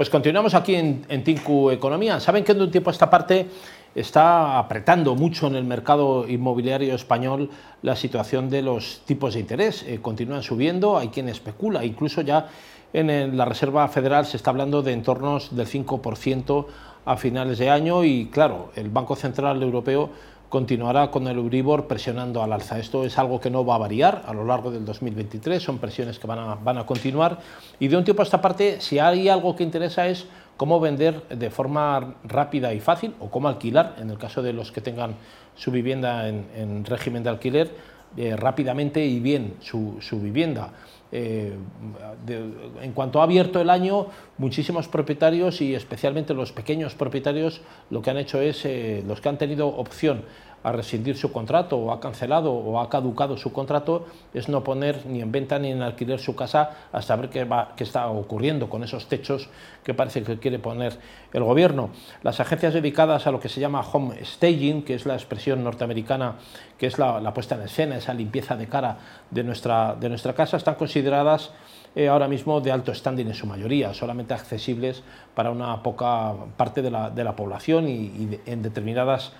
Pues continuamos aquí en, en Tinku Economía. Saben que de un tiempo a esta parte está apretando mucho en el mercado inmobiliario español la situación de los tipos de interés. Eh, continúan subiendo, hay quien especula, incluso ya en la Reserva Federal se está hablando de entornos del 5% a finales de año y claro, el Banco Central Europeo continuará con el Euribor presionando al alza. Esto es algo que no va a variar a lo largo del 2023, son presiones que van a, van a continuar y de un tiempo a esta parte, si hay algo que interesa es cómo vender de forma rápida y fácil o cómo alquilar, en el caso de los que tengan su vivienda en, régimen de alquiler, eh, rápidamente y bien su, su vivienda. Eh, en cuanto ha abierto el año, muchísimos propietarios y especialmente los pequeños propietarios lo que han hecho es, eh, los que han tenido opción a rescindir su contrato o ha cancelado o ha caducado su contrato es no poner ni en venta ni en alquiler su casa hasta ver qué, va, qué está ocurriendo con esos techos que parece que quiere poner el gobierno. Las agencias dedicadas a lo que se llama home staging, que es la expresión norteamericana, que es la, puesta en escena, esa limpieza de cara de nuestra, de nuestra casa, están consideradas eh, ahora mismo de alto standing en su mayoría, solamente accesibles para una poca parte de la, de la población y, en determinadas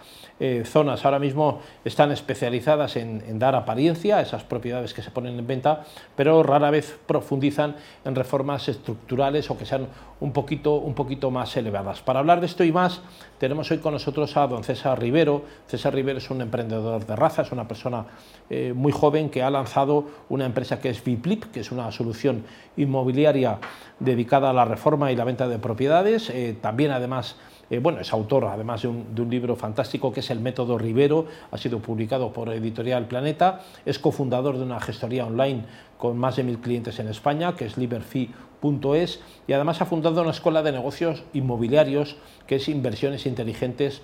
eh, zonas ahora mismo están especializadas en, dar apariencia a esas propiedades que se ponen en venta, pero rara vez profundizan en reformas estructurales o que sean un poquito, un poquito más elevadas. Para hablar de esto y más, tenemos hoy con nosotros a don César Rivero. César Rivero es un emprendedor de raza, es una persona eh, muy joven que ha lanzado una empresa que es Viplip, que es una solución inmobiliaria dedicada a la reforma y la venta de propiedades. Eh, también, además, eh, bueno, es autor además de un, libro fantástico que es El Método Rivero, ha sido publicado por Editorial Planeta, es cofundador de una gestoría online con más de mil clientes en España, que es liberfee.es, y además ha fundado una escuela de negocios inmobiliarios que es Inversiones Inteligentes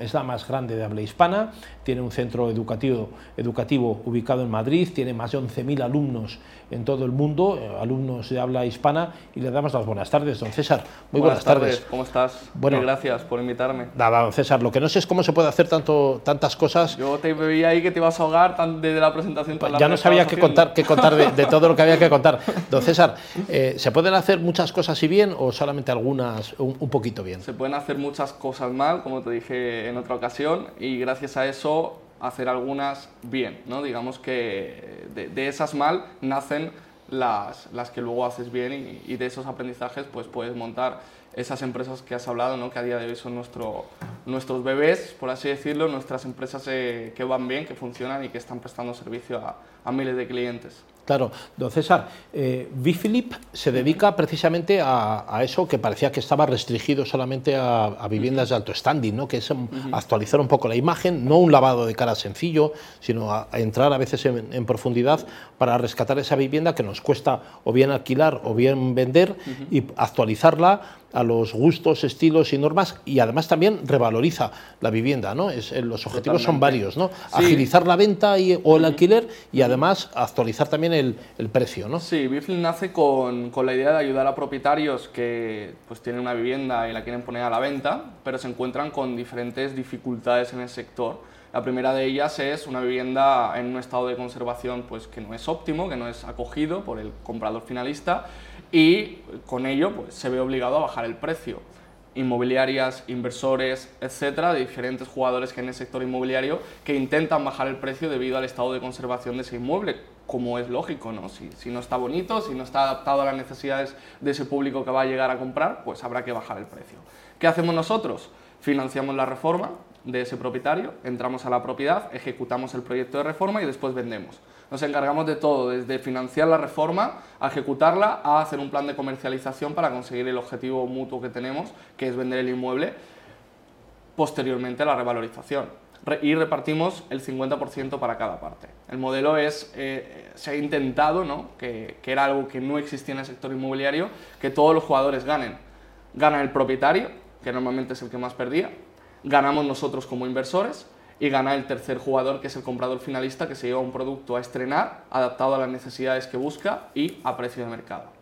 es la más grande de habla hispana, tiene un centro educativo, educativo ubicado en Madrid, tiene más de 11.000 alumnos en todo el mundo, eh, alumnos de habla hispana, y le damos las buenas tardes, don César. Muy buenas, tardes. ¿Cómo estás? Bueno, gracias por invitarme. Nada, don César, lo que no sé es cómo se puede hacer tanto, tantas cosas. Yo te veía ahí que te ibas a ahogar desde la presentación. Pues ya no sabía qué contar, qué contar de, todo lo que había que contar. Don César, eh, ¿se pueden hacer muchas cosas y bien o solamente algunas un, un poquito bien? Se pueden hacer muchas cosas mal, como te dije en otra ocasión, y gracias a eso hacer algunas bien, ¿no? Digamos que de, esas mal nacen las, las, que luego haces bien y, de esos aprendizajes pues puedes montar esas empresas que has hablado, ¿no? que a día de hoy son nuestro, nuestros bebés, por así decirlo, nuestras empresas eh, que van bien, que funcionan y que están prestando servicio a miles de clientes. Claro, don César, eh, Bifilip se dedica precisamente a, eso que parecía que estaba restringido solamente a, viviendas de alto standing, ¿no? que es actualizar un poco la imagen, no un lavado de cara sencillo, sino a, entrar a veces en, profundidad para rescatar esa vivienda que nos cuesta o bien alquilar o bien vender y actualizarla a los gustos, estilos y normas y además también revaloriza la vivienda, ¿no? Es, eh, los objetivos son varios, ¿no? Agilizar la venta y, o el alquiler y además actualizar también el, el precio, ¿no? Sí, Biflin nace con, con, la idea de ayudar a propietarios que pues tienen una vivienda y la quieren poner a la venta, pero se encuentran con diferentes dificultades en el sector. La primera de ellas es una vivienda en un estado de conservación pues, que no es óptimo, que no es acogido por el comprador finalista y con ello pues, se ve obligado a bajar el precio. Inmobiliarias, inversores, etcétera, de diferentes jugadores que en el sector inmobiliario que intentan bajar el precio debido al estado de conservación de ese inmueble, como es lógico, ¿no? Si, si no está bonito, si no está adaptado a las necesidades de ese público que va a llegar a comprar, pues habrá que bajar el precio. ¿Qué hacemos nosotros? Financiamos la reforma de ese propietario, entramos a la propiedad, ejecutamos el proyecto de reforma y después vendemos. Nos encargamos de todo, desde financiar la reforma, a ejecutarla, a hacer un plan de comercialización para conseguir el objetivo mutuo que tenemos, que es vender el inmueble, posteriormente la revalorización. y repartimos el 50% para cada parte. El modelo es, eh, se ha intentado, ¿no? que, que era algo que no existía en el sector inmobiliario, que todos los jugadores ganen. Gana el propietario, que normalmente es el que más perdía, ganamos nosotros como inversores, y gana el tercer jugador, que es el comprador finalista, que se lleva un producto a estrenar, adaptado a las necesidades que busca y a precio de mercado.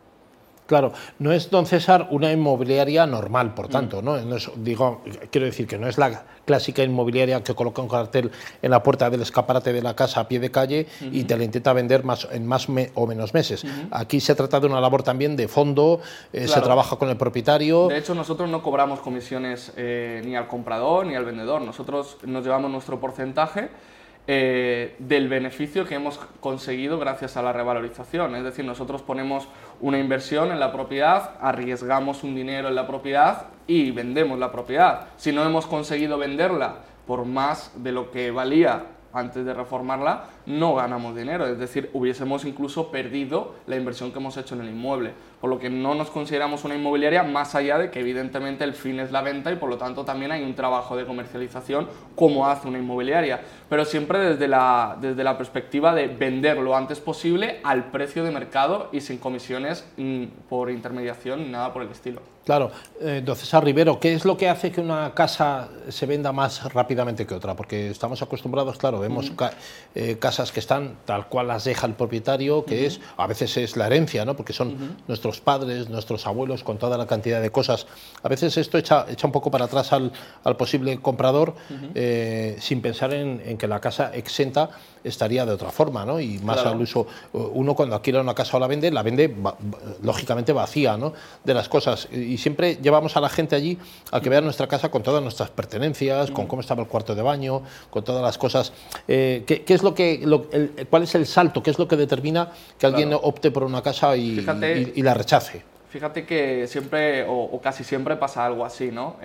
Claro, no es, don César, una inmobiliaria normal, por tanto, ¿no? digo, quiero decir que no es la clásica inmobiliaria que coloca un cartel en la puerta del escaparate de la casa a pie de calle y te la intenta vender más, en más o menos meses. Aquí se trata de una labor también de fondo, eh, se trabaja con el propietario. De hecho, nosotros no cobramos comisiones eh, ni al comprador ni al vendedor, nosotros nos llevamos nuestro porcentaje eh, del beneficio que hemos conseguido gracias a la revalorización. Es decir, nosotros ponemos una inversión en la propiedad, arriesgamos un dinero en la propiedad y vendemos la propiedad. Si no hemos conseguido venderla por más de lo que valía antes de reformarla, no ganamos dinero, es decir, hubiésemos incluso perdido la inversión que hemos hecho en el inmueble, por lo que no nos consideramos una inmobiliaria más allá de que evidentemente el fin es la venta y por lo tanto también hay un trabajo de comercialización como hace una inmobiliaria, pero siempre desde la, desde la perspectiva de vender lo antes posible al precio de mercado y sin comisiones mm, por intermediación ni nada por el estilo. Claro, eh, entonces a Rivero, ¿qué es lo que hace que una casa se venda más rápidamente que otra? Porque estamos acostumbrados, claro, vemos eh, casas que están tal cual las deja el propietario, que es, a veces es la herencia, ¿no? Porque son nuestros padres, nuestros abuelos, con toda la cantidad de cosas. A veces esto echa, echa un poco para atrás al, al posible comprador, eh, sin pensar en, que la casa exenta estaría de otra forma, ¿no? Y más al uso, uno cuando adquiere una casa o la vende, la vende lógicamente vacía, ¿no? De las cosas. Y y siempre llevamos a la gente allí a que vea nuestra casa con todas nuestras pertenencias, con cómo estaba el cuarto de baño, con todas las cosas. Eh, ¿qué, es lo que, ¿Cuál es el salto? ¿Qué es lo que determina que alguien opte por una casa y, la rechace? Fíjate que siempre o, casi siempre pasa algo así, ¿no?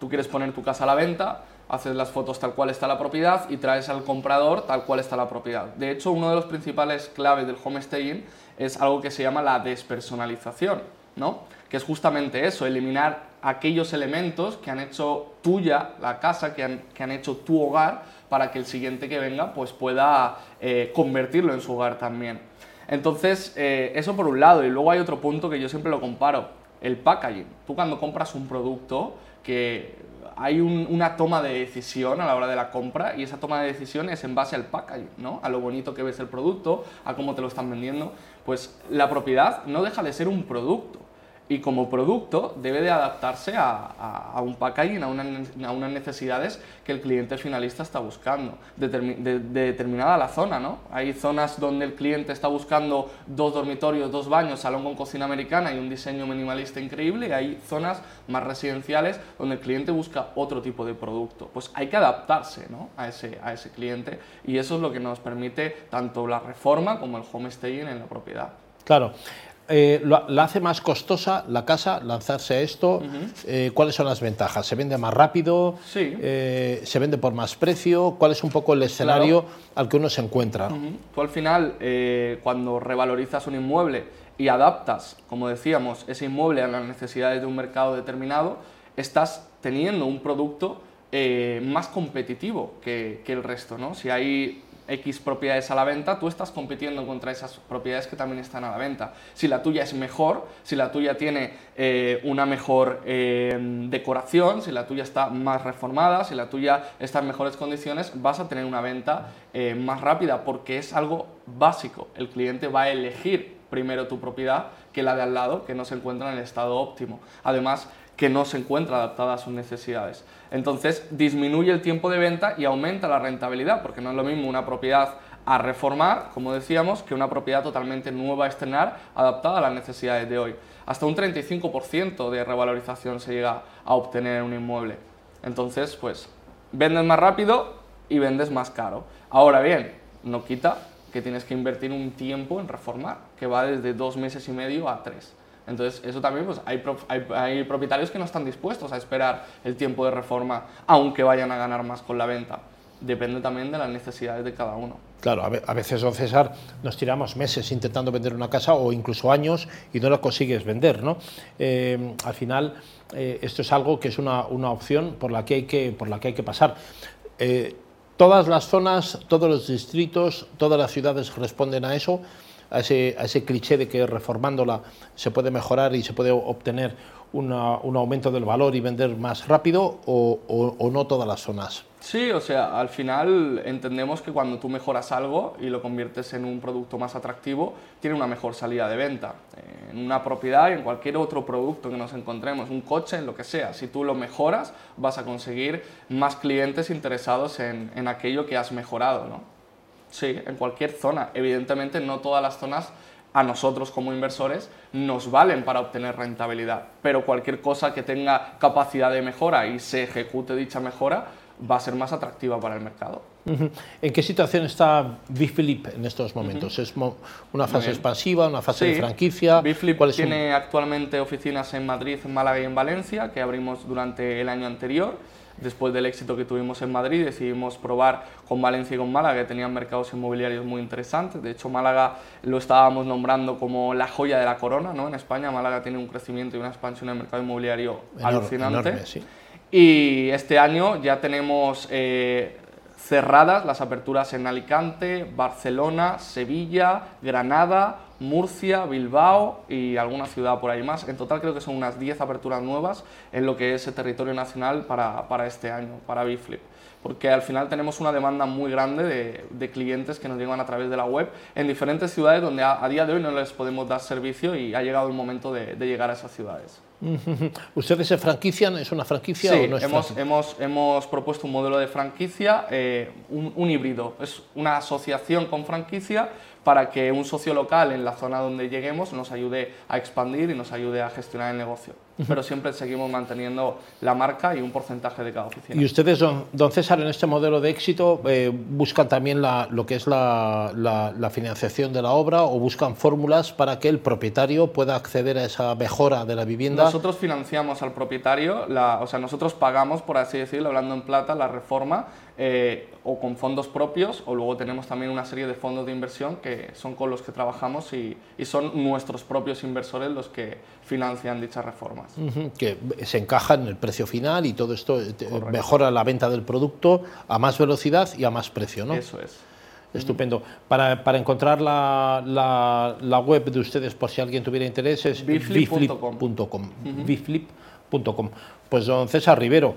tú quieres poner tu casa a la venta, haces las fotos tal cual está la propiedad y traes al comprador tal cual está la propiedad. De hecho, uno de los principales claves del homestaying es algo que se llama la despersonalización, ¿no? Que es justamente eso, eliminar aquellos elementos que han hecho tuya la casa, que han, que han hecho tu hogar, para que el siguiente que venga pues pueda eh, convertirlo en su hogar también. Entonces, eh, eso por un lado, y luego hay otro punto que yo siempre lo comparo, el packaging. Tú cuando compras un producto que hay una toma de decisión a la hora de la compra y esa toma de decisión es en base al packaging, ¿no? A lo bonito que ves el producto, a cómo te lo están vendiendo. Pues la propiedad no deja de ser un producto y como producto debe de adaptarse a, un packaging, a, unas necesidades que el cliente finalista está buscando, de, determinada la zona. ¿no? Hay zonas donde el cliente está buscando dos dormitorios, dos baños, salón con cocina americana y un diseño minimalista increíble, y hay zonas más residenciales donde el cliente busca otro tipo de producto. Pues hay que adaptarse ¿no? a, ese, a ese cliente y eso es lo que nos permite tanto la reforma como el homestaying en la propiedad. Claro. Eh, ¿La hace más costosa la casa lanzarse a esto? Eh, ¿Cuáles son las ventajas? ¿Se vende más rápido? Sí. Eh, ¿Se vende por más precio? ¿Cuál es un poco el escenario al que uno se encuentra? Tú al final, cuando revalorizas un inmueble y adaptas, como decíamos, ese inmueble a las necesidades de un mercado determinado, estás teniendo un producto más competitivo que, que el resto. ¿no? Si hay X propiedades a la venta, tú estás compitiendo contra esas propiedades que también están a la venta. Si la tuya es mejor, si la tuya tiene eh, una mejor eh, decoración, si la tuya está más reformada, si la tuya está en mejores condiciones, vas a tener una venta eh, más rápida porque es algo básico. El cliente va a elegir primero tu propiedad que la de al lado, que no se encuentra en el estado óptimo. Además, que no se encuentra adaptada a sus necesidades. Entonces disminuye el tiempo de venta y aumenta la rentabilidad, porque no es lo mismo una propiedad a reformar, como decíamos, que una propiedad totalmente nueva a estrenar, adaptada a las necesidades de hoy. Hasta un 35% de revalorización se llega a obtener en un inmueble. Entonces, pues, vendes más rápido y vendes más caro. Ahora bien, no quita que tienes que invertir un tiempo en reformar, que va desde dos meses y medio a tres. Entonces, eso también, pues hay, hay, propietarios que no están dispuestos a esperar el tiempo de reforma, aunque vayan a ganar más con la venta. Depende también de las necesidades de cada uno. Claro, a veces, don César, nos tiramos meses intentando vender una casa o incluso años y no la consigues vender, ¿no? Eh, al final, eh, esto es algo que es una, una, opción por la que hay que, por la que, hay que pasar. Eh, todas las zonas, todos los distritos, todas las ciudades responden a eso a ese, a ese cliché de que reformándola se puede mejorar y se puede obtener un aumento del valor y vender más rápido o, o, no todas las zonas? Sí, o sea, al final entendemos que cuando tú mejoras algo y lo conviertes en un producto más atractivo, tiene una mejor salida de venta. En una propiedad y en cualquier otro producto que nos encontremos, un coche, en lo que sea, si tú lo mejoras, vas a conseguir más clientes interesados en, en aquello que has mejorado, ¿no? Sí, en cualquier zona. Evidentemente no todas las zonas a nosotros como inversores nos valen para obtener rentabilidad, pero cualquier cosa que tenga capacidad de mejora y se ejecute dicha mejora, va a ser más atractiva para el mercado. ¿En qué situación está Biflip en estos momentos? ¿Es una fase expansiva, una fase de franquicia? Biflip tiene actualmente oficinas en Madrid, en Málaga y en Valencia, que abrimos durante el año anterior. Después del éxito que tuvimos en Madrid, decidimos probar con Valencia y con Málaga, que tenían mercados inmobiliarios muy interesantes. De hecho, Málaga lo estábamos nombrando como la joya de la corona. ¿no? En España, Málaga tiene un crecimiento y una expansión en el mercado inmobiliario alucinante. Enorme, sí. Y este año ya tenemos eh, cerradas las aperturas en Alicante, Barcelona, Sevilla, Granada, Murcia, Bilbao y alguna ciudad por ahí más. En total creo que son unas 10 aperturas nuevas en lo que es el territorio nacional para, para este año, para Biflip. Porque al final tenemos una demanda muy grande de, de, clientes que nos llegan a través de la web en diferentes ciudades donde a, día de hoy no les podemos dar servicio y ha llegado el momento de, de llegar a esas ciudades. ¿Ustedes se franquician? ¿Es una franquicia sí, o no es hemos, hemos, hemos, propuesto un modelo de franquicia, eh, un, un, híbrido. Es una asociación con franquicia para que un socio local en la zona donde lleguemos nos ayude a expandir y nos ayude a gestionar el negocio. Pero siempre seguimos manteniendo la marca y un porcentaje de cada oficina. ¿Y ustedes, don, César, en este modelo de éxito, eh, buscan también la, lo que es la, la, la, financiación de la obra o buscan fórmulas para que el propietario pueda acceder a esa mejora de la vivienda? Nosotros financiamos al propietario, o sea, nosotros pagamos, por así decirlo, hablando en plata, la reforma eh, o con fondos propios o luego tenemos también una serie de fondos de inversión que son con los que trabajamos y, y son nuestros propios inversores los que financian dichas reformas. Uh -huh, que se encaja en el precio final y todo esto eh, Correcto. mejora la venta del producto a más velocidad y a más precio, ¿no? Eso es. Estupendo. Para, para encontrar la, la, la, web de ustedes, por si alguien tuviera interés, es biflip.com. Biflip.com. Pues don César Rivero,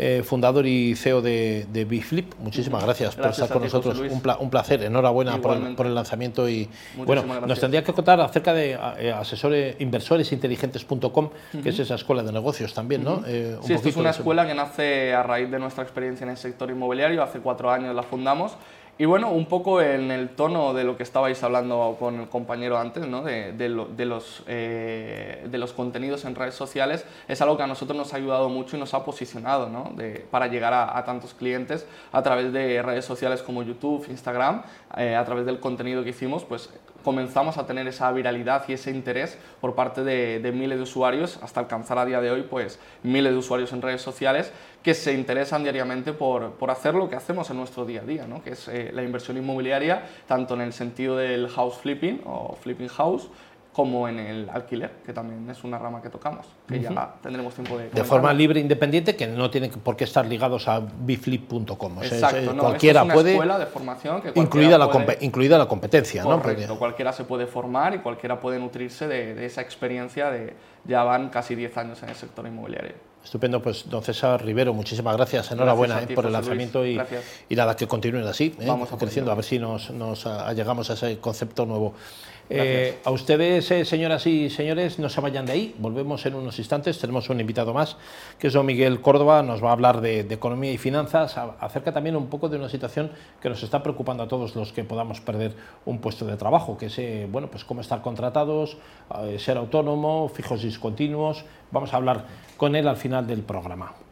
eh, fundador y CEO de, de Biflip, muchísimas gracias, gracias por estar con ti, nosotros. Un, pla, un, placer, enhorabuena por el, por el, lanzamiento. y Muchísimas Bueno, gracias. nos tendría que contar acerca de eh, asesores, inversoresinteligentes.com, uh -huh. que es esa escuela de negocios también, ¿no? Uh -huh. eh, sí, esto es una escuela que nace a raíz de nuestra experiencia en el sector inmobiliario, hace cuatro años la fundamos y bueno, un poco en el tono de lo que estabais hablando con el compañero antes, ¿no? de, de, lo, de, los, eh, de los contenidos en redes sociales, es algo que a nosotros nos ha ayudado mucho y nos ha posicionado ¿no? para llegar a, a, tantos clientes a través de redes sociales como YouTube, Instagram, eh, a través del contenido que hicimos, pues comenzamos a tener esa viralidad y ese interés por parte de, miles de usuarios hasta alcanzar a día de hoy pues miles de usuarios en redes sociales que se interesan diariamente por, por hacer lo que hacemos en nuestro día a día, ¿no? que es eh, la inversión inmobiliaria tanto en el sentido del house flipping o flipping house como en el alquiler, que también es una rama que tocamos, que uh -huh. ya tendremos tiempo de... De forma libre e independiente, que no tienen por qué estar ligados a biflip.com. O sea, Exacto, es, no, cualquiera es una puede... escuela de formación que incluida, puede, la incluida la competencia, correcto, ¿no? cualquiera se puede formar y cualquiera puede nutrirse de, de esa experiencia de... Ya van casi 10 años en el sector inmobiliario. Estupendo, pues don César Rivero, muchísimas gracias, enhorabuena gracias ti, eh, por el lanzamiento y, y, nada, que continúen así, eh, Vamos creciendo, a ver si nos, nos llegamos a ese concepto nuevo. Eh, a ustedes, eh, señoras y señores, no se vayan de ahí, volvemos en unos instantes, tenemos un invitado más, que es don Miguel Córdoba, nos va a hablar de, de economía y finanzas, a, acerca también un poco de una situación que nos está preocupando a todos los que podamos perder un puesto de trabajo, que es, eh, bueno, pues cómo estar contratados, ser autónomo, fijos discontinuos, vamos a hablar con él al final del programa.